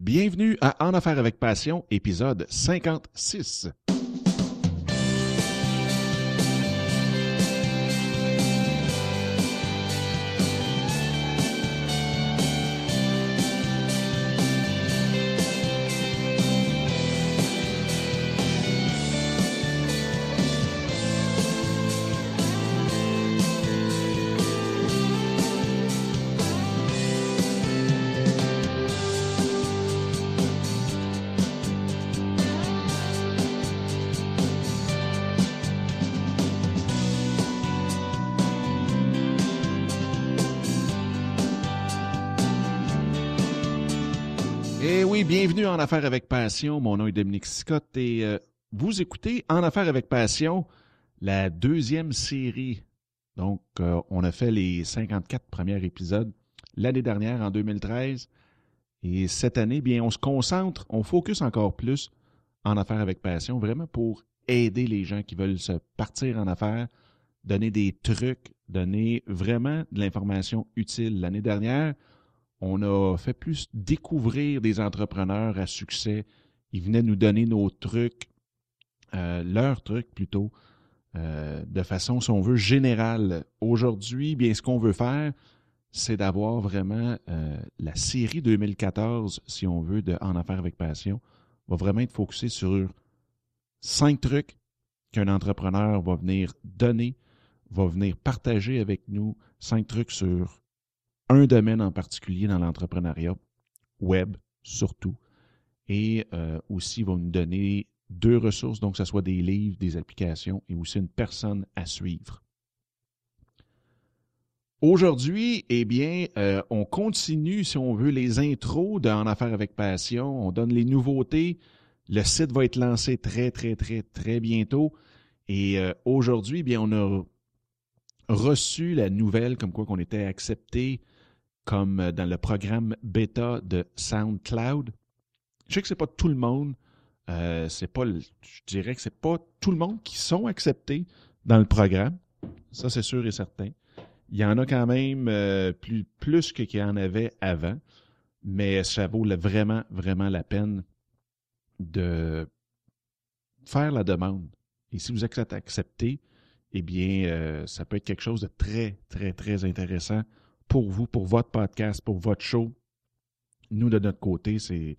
Bienvenue à En Affaires avec Passion, épisode 56. Eh oui, bienvenue en Affaires avec Passion. Mon nom est Dominique Scott et euh, vous écoutez En Affaires avec Passion, la deuxième série. Donc, euh, on a fait les 54 premiers épisodes l'année dernière, en 2013. Et cette année, bien, on se concentre, on focus encore plus en Affaires avec Passion, vraiment pour aider les gens qui veulent se partir en affaires, donner des trucs, donner vraiment de l'information utile. L'année dernière, on a fait plus découvrir des entrepreneurs à succès. Ils venaient nous donner nos trucs, euh, leurs trucs plutôt, euh, de façon, si on veut, générale. Aujourd'hui, bien, ce qu'on veut faire, c'est d'avoir vraiment euh, la série 2014, si on veut, de En Affaires avec Passion, va vraiment être focusé sur cinq trucs qu'un entrepreneur va venir donner, va venir partager avec nous, cinq trucs sur un domaine en particulier dans l'entrepreneuriat, web surtout, et euh, aussi va nous donner deux ressources, donc que ce soit des livres, des applications et aussi une personne à suivre. Aujourd'hui, eh bien, euh, on continue, si on veut, les intros d'En Affaires avec Passion. On donne les nouveautés. Le site va être lancé très, très, très, très bientôt. Et euh, aujourd'hui, eh bien, on a reçu la nouvelle comme quoi qu'on était accepté comme euh, dans le programme bêta de SoundCloud. Je sais que c'est pas tout le monde, euh, c'est pas, je dirais que c'est pas tout le monde qui sont acceptés dans le programme. Ça, c'est sûr et certain. Il y en a quand même euh, plus, que qu'il y en avait avant, mais ça vaut vraiment, vraiment la peine de faire la demande. Et si vous êtes accepté, eh bien, ça peut être quelque chose de très, très, très intéressant pour vous, pour votre podcast, pour votre show. Nous, de notre côté, c'est,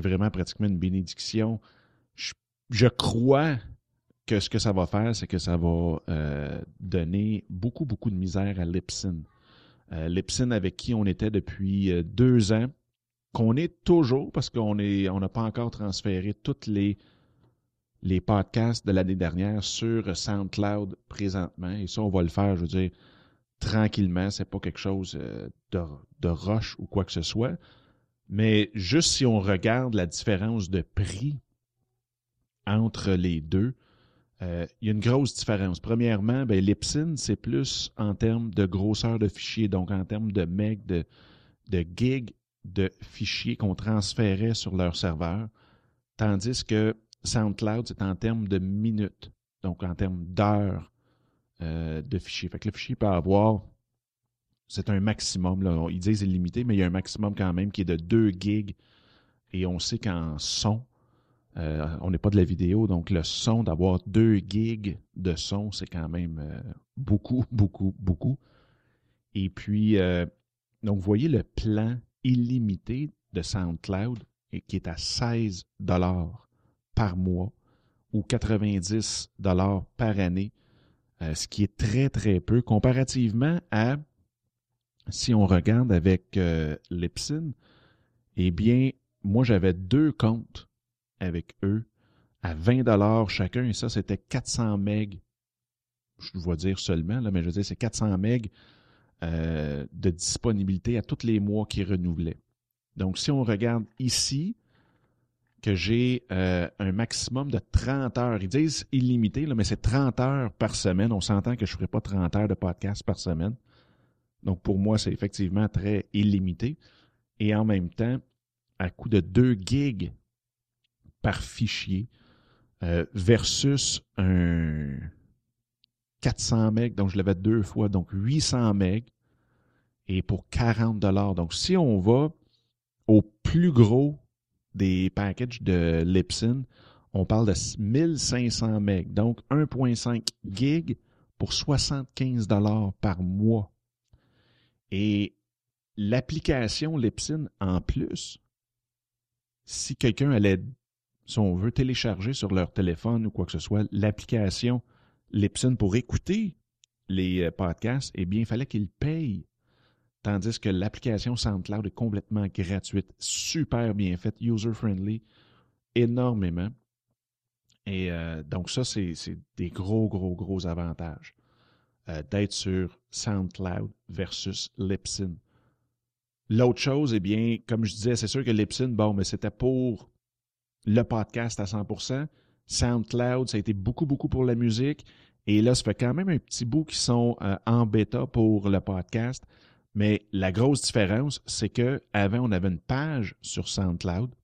vraiment pratiquement une bénédiction. Je, crois que ce que ça va faire, c'est que ça va euh, donner beaucoup, beaucoup de misère à Lipsin. Euh, avec qui on était depuis euh, deux ans, qu'on est toujours, parce qu'on n'a pas encore transféré toutes les, les podcasts de l'année dernière sur SoundCloud présentement. Et ça, on va le faire, je veux dire, tranquillement. C'est pas quelque chose euh, de, de roche ou quoi que ce soit. Mais juste si on regarde la différence de prix entre les deux, euh, il y a une grosse différence. Premièrement, ben, c'est plus en termes de grosseur de fichiers, donc en termes de meg, de, de gigs de fichiers qu'on transférait sur leur serveur, tandis que SoundCloud, c'est en termes de minutes, donc en termes d'heures euh, de fichiers. Fait que le fichier peut avoir, c'est un maximum, ils disent illimité, mais il y a un maximum quand même qui est de 2 gigs, et on sait qu'en son, euh, on n'est pas de la vidéo, donc le son, d'avoir 2 gigs de son, c'est quand même euh, beaucoup, beaucoup, beaucoup. Et puis, donc, vous voyez le plan illimité de SoundCloud qui est à 16 dollars par mois ou 90 dollars par année, euh, ce qui est très, très peu comparativement à, si on regarde avec euh, Lipsin, eh bien, moi, j'avais deux comptes avec eux à 20 dollars chacun et ça, c'était 400 meg. Je dois dire seulement, là, mais je veux dire, c'est 400 meg euh, de disponibilité à tous les mois qui renouvelaient. Donc, si on regarde ici, que j'ai euh, un maximum de 30 heures. Ils disent illimité, là, mais c'est 30 heures par semaine. On s'entend que je ne ferai pas 30 heures de podcast par semaine. Donc, pour moi, c'est effectivement très illimité. Et en même temps, à coût de 2 gigs par fichier euh, versus un 400 MB, donc je l'avais deux fois, donc 800 MB et pour 40 dollars. Donc si on va au plus gros des packages de Lipson, on parle de 1500 MB, donc 1.5 gig pour 75 dollars par mois. Et l'application Lipsin en plus, si quelqu'un allait, si on veut télécharger sur leur téléphone ou quoi que ce soit, l'application Lipsin pour écouter les euh, podcasts, eh bien, il fallait qu'il paye. Tandis que l'application SoundCloud est complètement gratuite, super bien faite, user-friendly, énormément. Et euh, donc ça, c'est des gros, gros, gros avantages euh, d'être sur SoundCloud versus Lipsin. L'autre chose, eh bien, comme je disais, c'est sûr que Lipsin, bon, mais c'était pour le podcast à 100%. SoundCloud, ça a été beaucoup, beaucoup pour la musique. Et là, ça fait quand même un petit bout qui sont euh, en bêta pour le podcast. Mais la grosse différence, c'est que avant, on avait une page sur SoundCloud,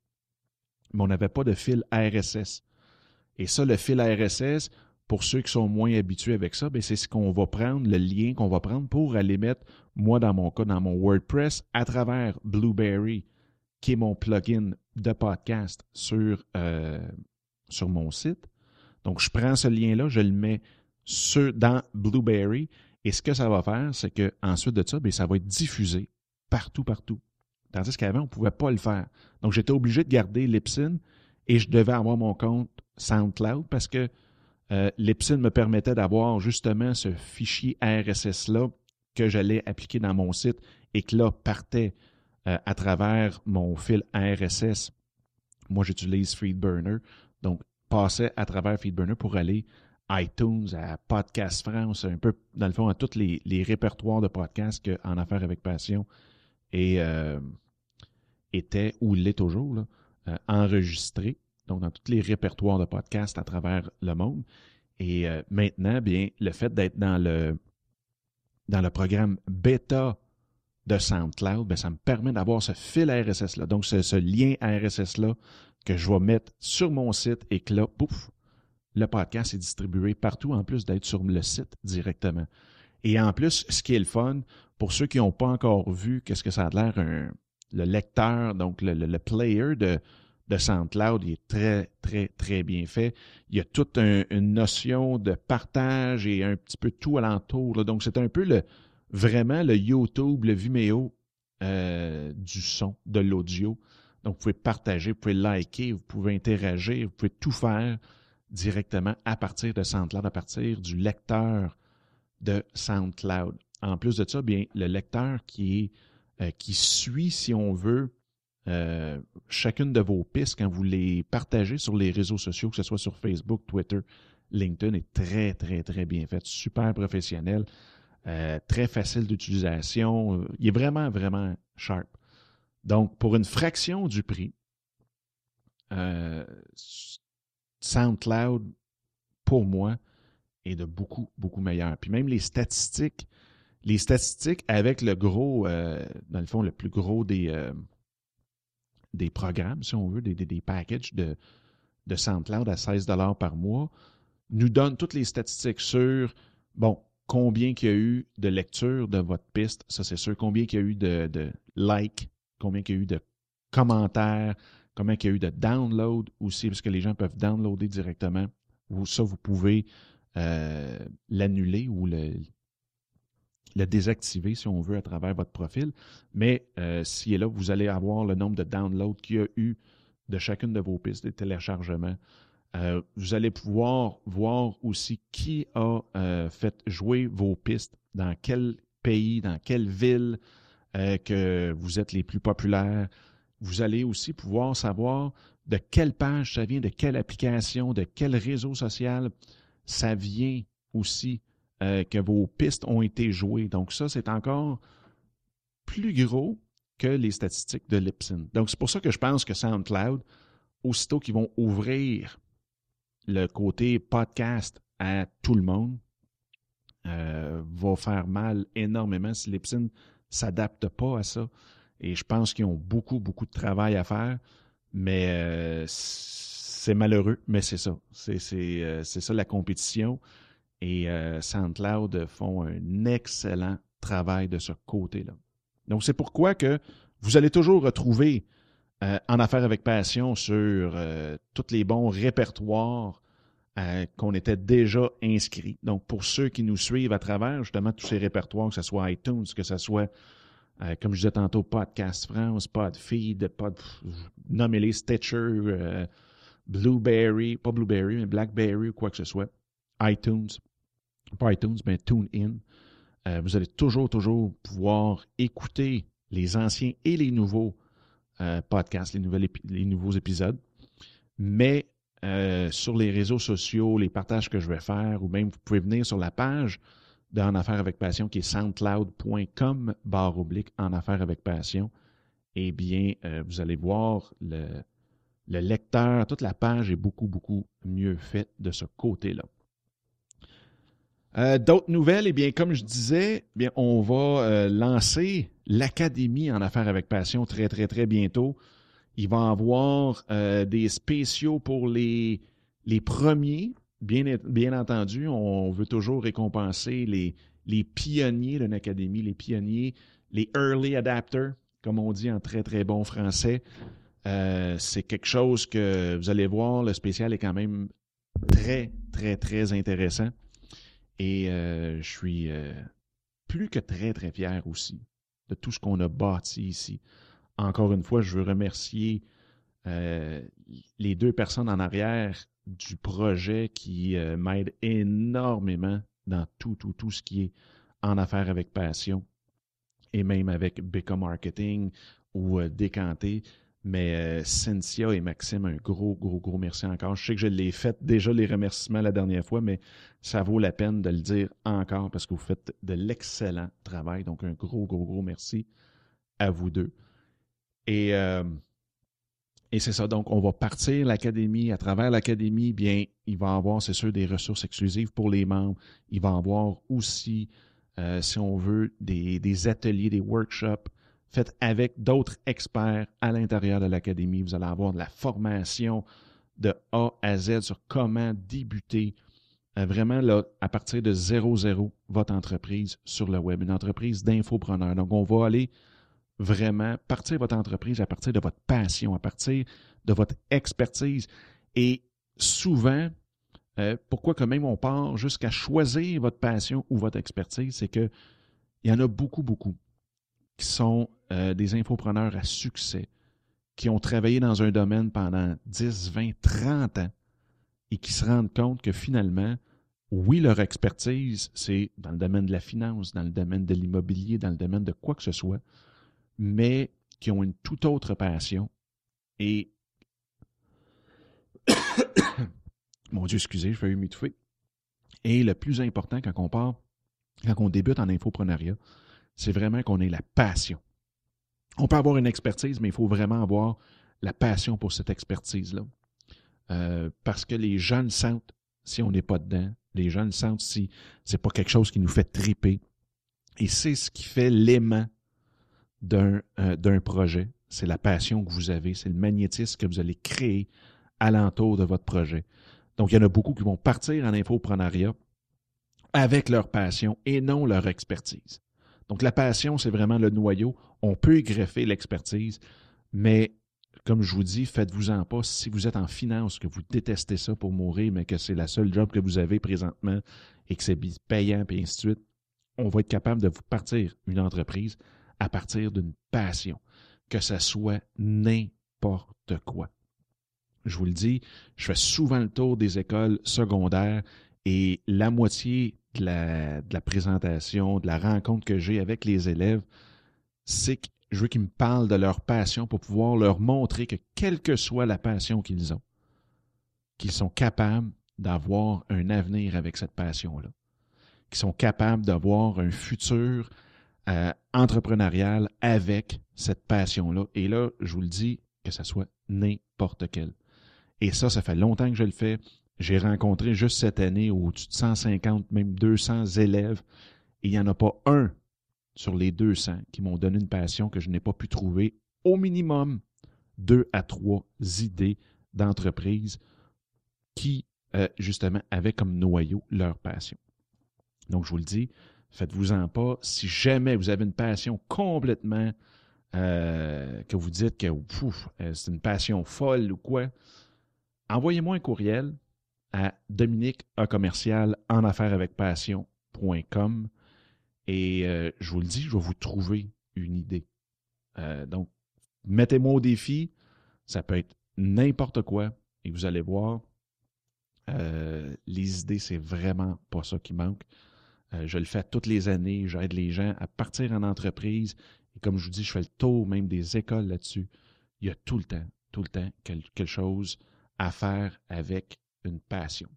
mais on n'avait pas de fil RSS. Et ça, le fil RSS, pour ceux qui sont moins habitués avec ça, ben, c'est ce qu'on va prendre, le lien qu'on va prendre pour aller mettre, moi dans mon cas, dans mon WordPress, à travers Blueberry, qui est mon plugin de podcast sur, euh, mon site. Donc, je prends ce lien-là, je le mets dans Blueberry, et ce que ça va faire, c'est que ensuite de ça, ben, ça va être diffusé partout, partout. Tandis qu'avant, on ne pouvait pas le faire. Donc, j'étais obligé de garder Lipsin et je devais avoir mon compte SoundCloud parce que euh, me permettait d'avoir justement ce fichier RSS-là que j'allais appliquer dans mon site et que là partait euh, à travers mon fil RSS. Moi, j'utilise FeedBurner. Donc, passait à travers FeedBurner pour aller iTunes, à Podcast France, un peu, dans le fond, à tous les, répertoires de podcasts qu'en Affaires avec Passion et, euh, était, ou l'est toujours, euh, enregistré donc dans tous les répertoires de podcasts à travers le monde. Et euh, maintenant, bien, le fait d'être dans le, programme bêta de SoundCloud, bien, ça me permet d'avoir ce fil RSS-là. Donc, ce lien RSS-là que je vais mettre sur mon site et que là, pouf, le podcast est distribué partout en plus d'être sur le site directement. Et en plus, ce qui est le fun, pour ceux qui n'ont pas encore vu qu'est-ce que ça a l'air, le lecteur, donc le player de, de SoundCloud, il est très, très, très bien fait. Il y a toute une notion de partage et un petit peu tout alentour. Donc, c'est un peu le vraiment le YouTube, le Vimeo euh, du son, de l'audio. Donc, vous pouvez partager, vous pouvez liker, vous pouvez interagir, vous pouvez tout faire directement à partir de SoundCloud, à partir du lecteur de SoundCloud. En plus de ça, bien, le lecteur qui euh, suit, si on veut, euh, chacune de vos pistes quand vous les partagez sur les réseaux sociaux, que ce soit sur Facebook, Twitter, LinkedIn, est très, très, très bien fait, super professionnel, euh, très facile d'utilisation. Il est vraiment, vraiment sharp. Donc, pour une fraction du prix, SoundCloud, pour moi, est de beaucoup, beaucoup meilleur. Puis même les statistiques, les statistiques avec le gros, dans le fond, le plus gros des des programmes, si on veut, des, des, packages de, SoundCloud à 16 par mois, nous donne toutes les statistiques sur, bon, combien il y a eu de lectures de votre piste, ça c'est sûr, combien il y a eu de, de likes, combien il y a eu de commentaires, combien il y a eu de downloads aussi, parce que les gens peuvent downloader directement. Ou ça, vous pouvez euh, l'annuler ou le, le désactiver, si on veut, à travers votre profil. Mais euh, si est là, vous allez avoir le nombre de downloads qu'il y a eu de chacune de vos pistes, des téléchargements. Euh, vous allez pouvoir voir aussi qui a euh, fait jouer vos pistes, dans quel pays, dans quelle ville que vous êtes les plus populaires. Vous allez aussi pouvoir savoir de quelle page ça vient, de quelle application, de quel réseau social ça vient aussi euh, que vos pistes ont été jouées. Donc ça, c'est encore plus gros que les statistiques de Lipsin. Donc c'est pour ça que je pense que SoundCloud, aussitôt qu'ils vont ouvrir le côté podcast à tout le monde, euh, va faire mal énormément si Lipsin s'adapte pas à ça. Et je pense qu'ils ont beaucoup, beaucoup de travail à faire, mais euh, c'est malheureux, mais c'est ça. C'est ça la compétition. Et euh, SoundCloud font un excellent travail de ce côté-là. Donc, c'est pourquoi que vous allez toujours retrouver euh, en affaires avec passion sur euh, tous les bons répertoires euh, qu'on était déjà inscrits. Donc, pour ceux qui nous suivent à travers justement tous ces répertoires, que ce soit iTunes, que ce soit, comme je disais tantôt, Podcast France, Podfeed, Pod, nommez-les Stitcher, Blueberry, pas Blueberry, mais Blackberry ou quoi que ce soit, iTunes, pas iTunes, mais TuneIn. vous allez toujours, toujours pouvoir écouter les anciens et les nouveaux euh, podcasts, les, nouveaux épisodes. Mais euh, sur les réseaux sociaux, les partages que je vais faire, ou même vous pouvez venir sur la page d'En Affaires avec Passion qui est soundcloud.com barre oblique En Affaires avec Passion. Eh bien, euh, vous allez voir le, le lecteur, toute la page est beaucoup, beaucoup mieux faite de ce côté-là. Euh, d'autres nouvelles, eh bien, comme je disais, eh bien, on va euh, lancer l'Académie en affaires avec passion très, très, très bientôt. Il va y avoir des spéciaux pour les premiers. Bien, entendu, on veut toujours récompenser les, les pionniers d'une académie, les pionniers, les early adapters, comme on dit en très, très bon français. c'est quelque chose que vous allez voir, le spécial est quand même très, très, très intéressant. Et euh, je suis euh, plus que très, très fier aussi de tout ce qu'on a bâti ici. Encore une fois, je veux remercier euh, les deux personnes en arrière du projet qui m'aident énormément dans tout, tout, tout ce qui est en affaires avec passion et même avec Becca Marketing ou Décanté. Mais euh, Cynthia et Maxime, un gros, gros, gros merci encore. Je sais que je l'ai fait déjà les remerciements la dernière fois, mais ça vaut la peine de le dire encore parce que vous faites de l'excellent travail. Donc, un gros, gros, gros merci à vous deux. Et, euh, et c'est ça. Donc, on va partir l'académie. À travers l'académie, bien, il va avoir, c'est sûr, des ressources exclusives pour les membres. Il va avoir aussi, euh, si on veut, des, ateliers, des workshops faites avec d'autres experts à l'intérieur de l'académie. Vous allez avoir de la formation de A à Z sur comment débuter euh, vraiment là, à partir de 0-0 votre entreprise sur le web, une entreprise d'infopreneur. Donc, on va aller vraiment partir votre entreprise à partir de votre passion, à partir de votre expertise. Et souvent, euh, pourquoi quand même on part jusqu'à choisir votre passion ou votre expertise, c'est que il y en a beaucoup, beaucoup qui sont euh, des infopreneurs à succès, qui ont travaillé dans un domaine pendant 10, 20, 30 ans et qui se rendent compte que finalement, oui, leur expertise, c'est dans le domaine de la finance, dans le domaine de l'immobilier, dans le domaine de quoi que ce soit, mais qui ont une toute autre passion. Et, mon Dieu, excusez, je vais m'étouffer. Et le plus important quand on part, quand on débute en infopreneuriat, c'est vraiment qu'on ait la passion. On peut avoir une expertise, mais il faut vraiment avoir la passion pour cette expertise-là. Euh, parce que les gens le sentent si on n'est pas dedans. Les gens le sentent si c'est pas quelque chose qui nous fait triper. Et c'est ce qui fait l'aimant d'un euh, d'un projet. C'est la passion que vous avez, c'est le magnétisme que vous allez créer alentour de votre projet. Donc, il y en a beaucoup qui vont partir en infoprenariat avec leur passion et non leur expertise. Donc, la passion, c'est vraiment le noyau. On peut greffer l'expertise, mais comme je vous dis, faites-vous-en pas. Si vous êtes en finance, que vous détestez ça pour mourir, mais que c'est la seule job que vous avez présentement et que c'est payant, et ainsi de suite, on va être capable de vous partir une entreprise à partir d'une passion, que ce soit n'importe quoi. Je vous le dis, je fais souvent le tour des écoles secondaires et la moitié de la, présentation, de la rencontre que j'ai avec les élèves, c'est que je veux qu'ils me parlent de leur passion pour pouvoir leur montrer que quelle que soit la passion qu'ils ont, qu'ils sont capables d'avoir un avenir avec cette passion-là, qu'ils sont capables d'avoir un futur euh, entrepreneurial avec cette passion-là. Et là, je vous le dis, que ce soit n'importe quel. Et ça, ça fait longtemps que je le fais. J'ai rencontré juste cette année au-dessus de 150, même 200 élèves, et il n'y en a pas un sur les 200 qui m'ont donné une passion que je n'ai pas pu trouver au minimum deux à trois idées d'entreprise qui, euh, justement, avaient comme noyau leur passion. Donc, je vous le dis, faites-vous-en pas. Si jamais vous avez une passion complètement euh, que vous dites que euh, c'est une passion folle ou quoi, envoyez-moi un courriel à Dominique commercial en affaires avec passion.com et euh, je vous le dis, je vais vous trouver une idée. donc, mettez-moi au défi. Ça peut être n'importe quoi et vous allez voir, les idées, c'est vraiment pas ça qui manque. Je le fais toutes les années. J'aide les gens à partir en entreprise et comme je vous dis, je fais le tour même des écoles là-dessus. Il y a tout le temps, tout le temps quelque chose à faire avec une passion.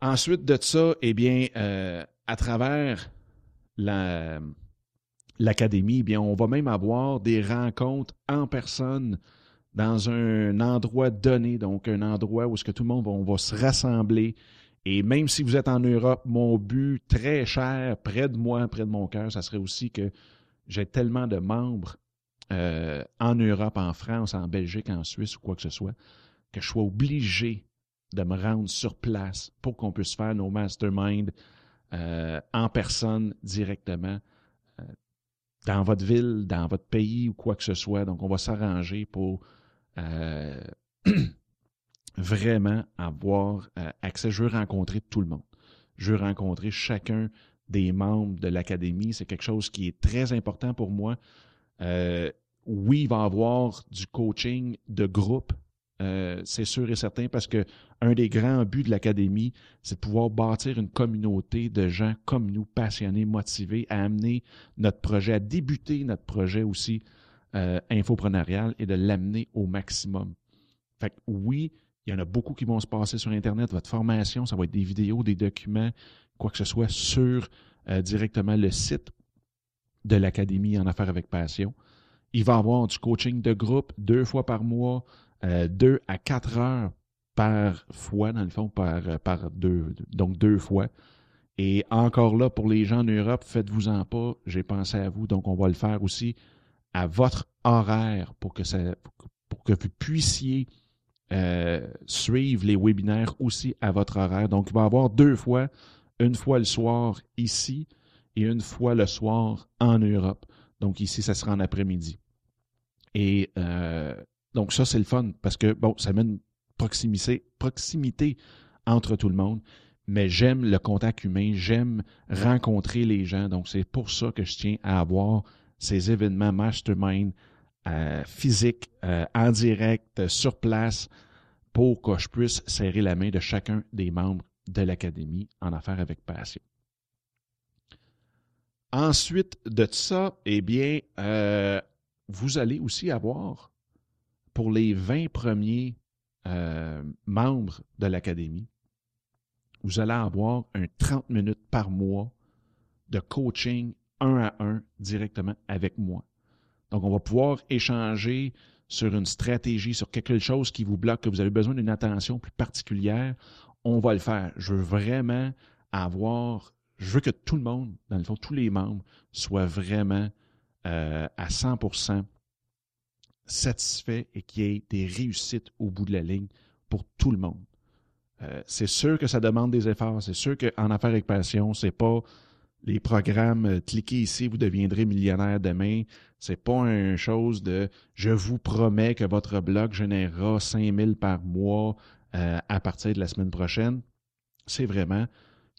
Ensuite de ça, eh bien, euh, à travers l'académie, eh bien, on va même avoir des rencontres en personne dans un endroit donné, donc un endroit où ce que tout le monde va se rassembler. Et même si vous êtes en Europe, mon but très cher, près de moi, près de mon cœur, ça serait aussi que j'ai tellement de membres euh, en Europe, en France, en Belgique, en Suisse ou quoi que ce soit, que je sois obligé de me rendre sur place pour qu'on puisse faire nos masterminds euh, en personne directement euh, dans votre ville, dans votre pays ou quoi que ce soit. Donc, on va s'arranger pour vraiment avoir euh, accès. Je veux rencontrer tout le monde. Je veux rencontrer chacun des membres de l'académie. C'est quelque chose qui est très important pour moi. Euh, oui, il va y avoir du coaching de groupe, euh, c'est sûr et certain, parce que un des grands buts de l'académie, c'est de pouvoir bâtir une communauté de gens comme nous, passionnés, motivés, à amener notre projet, à débuter notre projet aussi euh, infoprenarial et de l'amener au maximum. Fait que oui, il y en a beaucoup qui vont se passer sur Internet. Votre formation, ça va être des vidéos, des documents, quoi que ce soit, sur euh, directement le site de l'Académie en affaires avec passion. Il va y avoir du coaching de groupe deux fois par mois, euh, deux à quatre heures par fois, dans le fond, par, euh, par deux, donc deux fois. Et encore là, pour les gens en Europe, faites-vous-en pas, j'ai pensé à vous, donc on va le faire aussi à votre horaire pour que, ça, pour que vous puissiez euh, suivre les webinaires aussi à votre horaire. Donc, il va y avoir deux fois, une fois le soir ici et une fois le soir en Europe. Donc, ici, ça sera en après-midi. Et euh, donc, ça, c'est le fun parce que, bon, ça met une proximité, proximité entre tout le monde. Mais j'aime le contact humain, j'aime rencontrer les gens. Donc, c'est pour ça que je tiens à avoir ces événements mastermind euh, physique, euh, en direct, sur place, pour que je puisse serrer la main de chacun des membres de l'Académie en affaires avec passion. Ensuite de ça, eh bien, euh, vous allez aussi avoir, pour les 20 premiers membres de l'Académie, vous allez avoir un 30 minutes par mois de coaching un à un directement avec moi. Donc, on va pouvoir échanger sur une stratégie, sur quelque chose qui vous bloque, que vous avez besoin d'une attention plus particulière. On va le faire. Je veux vraiment avoir, je veux que tout le monde, dans le fond, tous les membres, soient vraiment euh, à 100% satisfaits et qu'il y ait des réussites au bout de la ligne pour tout le monde. Euh, c'est sûr que ça demande des efforts. C'est sûr qu'en affaires avec passion, c'est pas les programmes, euh, cliquez ici, vous deviendrez millionnaire demain. C'est pas une chose de je vous promets que votre blog générera 5000 par mois euh, à partir de la semaine prochaine. C'est vraiment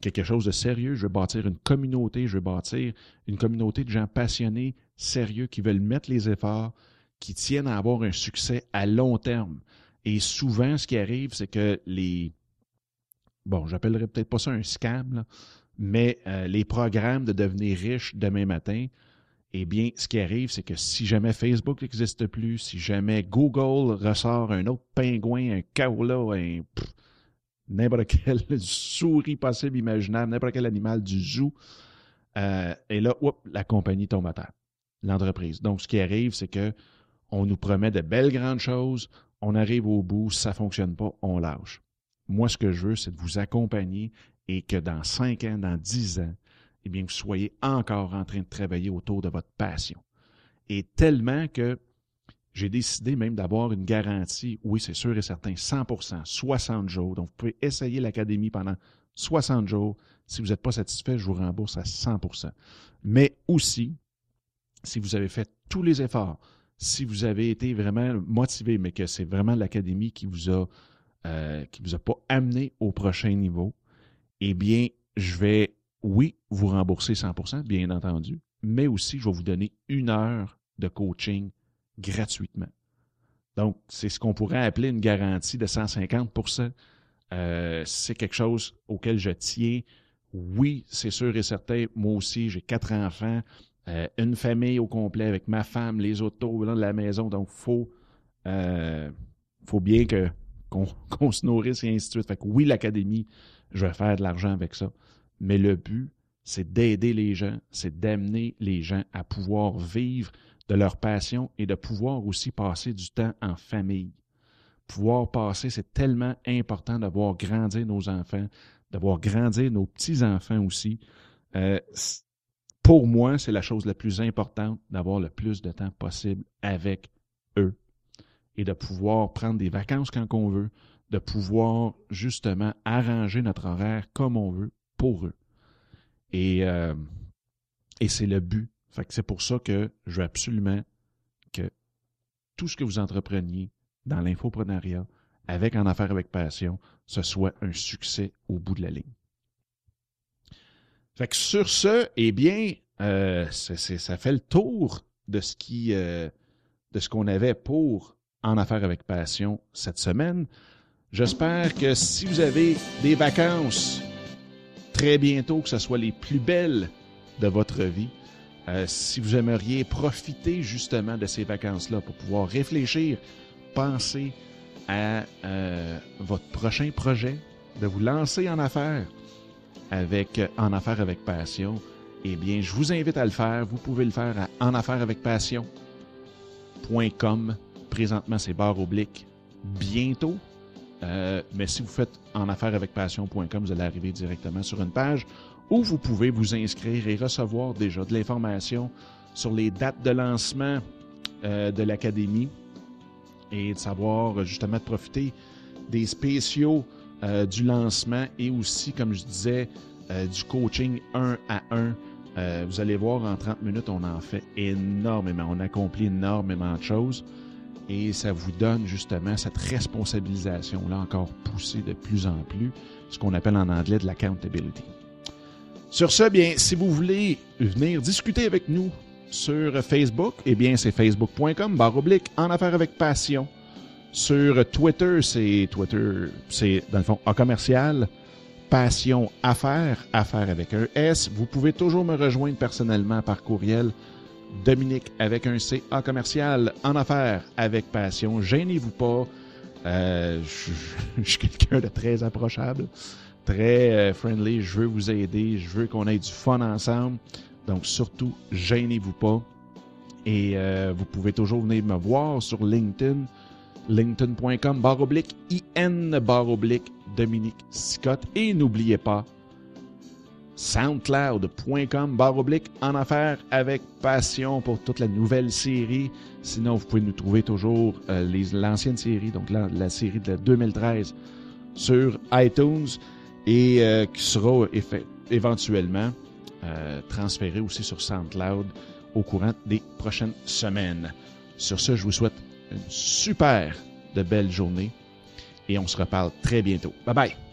quelque chose de sérieux. Je veux bâtir une communauté, je veux bâtir une communauté de gens passionnés, sérieux, qui veulent mettre les efforts, qui tiennent à avoir un succès à long terme. Et souvent, ce qui arrive, c'est que les, bon, j'appellerais peut-être pas ça un scam, là, mais euh, les programmes de devenir riche demain matin, eh bien, ce qui arrive, c'est que si jamais Facebook n'existe plus, si jamais Google ressort un autre pingouin, un kaola, un n'importe quelle souris possible, imaginable, n'importe quel animal du zoo, euh, et là, la compagnie tombe à terre, l'entreprise. Donc, ce qui arrive, c'est que on nous promet de belles grandes choses, on arrive au bout, ça ne fonctionne pas, on lâche. Moi, ce que je veux, c'est de vous accompagner et que dans cinq ans, dans dix ans, eh bien, vous soyez encore en train de travailler autour de votre passion. Et tellement que j'ai décidé même d'avoir une garantie, oui, c'est sûr et certain, 100% 60 jours. Donc, vous pouvez essayer l'académie pendant 60 jours. Si vous n'êtes pas satisfait, je vous rembourse à 100% Mais aussi, si vous avez fait tous les efforts, si vous avez été vraiment motivé, mais que c'est vraiment l'académie qui vous a euh, qui vous a pas amené au prochain niveau, eh bien, je vais, oui, vous rembourser 100%, bien entendu, mais aussi, je vais vous donner une heure de coaching gratuitement. Donc, c'est ce qu'on pourrait appeler une garantie de 150% euh, C'est quelque chose auquel je tiens. Oui, c'est sûr et certain. Moi aussi, j'ai quatre enfants, euh, une famille au complet avec ma femme, les autos dans la maison. Donc, faut, euh, faut bien que qu'on se nourrisse et ainsi de suite. Fait oui, l'académie, je vais faire de l'argent avec ça. Mais le but, c'est d'aider les gens, c'est d'amener les gens à pouvoir vivre de leur passion et de pouvoir aussi passer du temps en famille. Pouvoir passer, c'est tellement important d'avoir grandi nos enfants, d'avoir grandi nos petits-enfants aussi. Euh, pour moi, c'est la chose la plus importante d'avoir le plus de temps possible avec et de pouvoir prendre des vacances quand on veut, de pouvoir justement arranger notre horaire comme on veut pour eux. Et, euh, et c'est le but c'est pour ça que je veux absolument que tout ce que vous entrepreniez dans l'infoprenariat, avec En Affaires avec Passion, ce soit un succès au bout de la ligne. Fait que sur ce, eh bien, euh, ça fait le tour de ce qui, euh, de ce qu'on avait pour En Affaires avec Passion cette semaine. J'espère que si vous avez des vacances très bientôt, que ce soit les plus belles de votre vie, euh, si vous aimeriez profiter justement de ces vacances-là pour pouvoir réfléchir, penser à euh, votre prochain projet, de vous lancer en affaires avec en affaires avec passion, eh bien, je vous invite à le faire. Vous pouvez le faire à en affaires avec passion.com. Présentement, c'est barre oblique bientôt. Euh, mais si vous faites en affaires avec passion.com, vous allez arriver directement sur une page où vous pouvez vous inscrire et recevoir déjà de l'information sur les dates de lancement euh, de l'Académie et de savoir justement de profiter des spéciaux euh, du lancement et aussi, comme je disais, euh, du coaching un à un. vous allez voir, en 30 minutes, on en fait énormément. On accomplit énormément de choses et ça vous donne justement cette responsabilisation-là encore poussée de plus en plus, ce qu'on appelle en anglais de l'accountability. Sur ce, bien, si vous voulez venir discuter avec nous sur Facebook, eh bien, c'est facebook.com, barre oblique, en affaires avec passion. Sur Twitter, c'est Twitter, c'est dans le fond, en commercial, passion affaires, affaires avec un S. Vous pouvez toujours me rejoindre personnellement par courriel. Dominique avec un C, commercial, en affaires avec passion. Gênez-vous pas. Euh, je suis quelqu'un de très approchable très euh, friendly. Je veux vous aider. Je veux qu'on ait du fun ensemble. Donc, surtout, gênez-vous pas. Et euh, vous pouvez toujours venir me voir sur LinkedIn, linkedin.com, barre oblique, IN, barre oblique, Dominique Scott. Et n'oubliez pas, soundcloud.com, barre oblique, en affaires avec passion pour toute la nouvelle série. Sinon, vous pouvez nous trouver toujours euh, l'ancienne série, donc la, la série de 2013 sur iTunes et euh, qui sera éventuellement euh, transféré aussi sur SoundCloud au courant des prochaines semaines. Sur ce, je vous souhaite une super de belle journée et on se reparle très bientôt. Bye bye!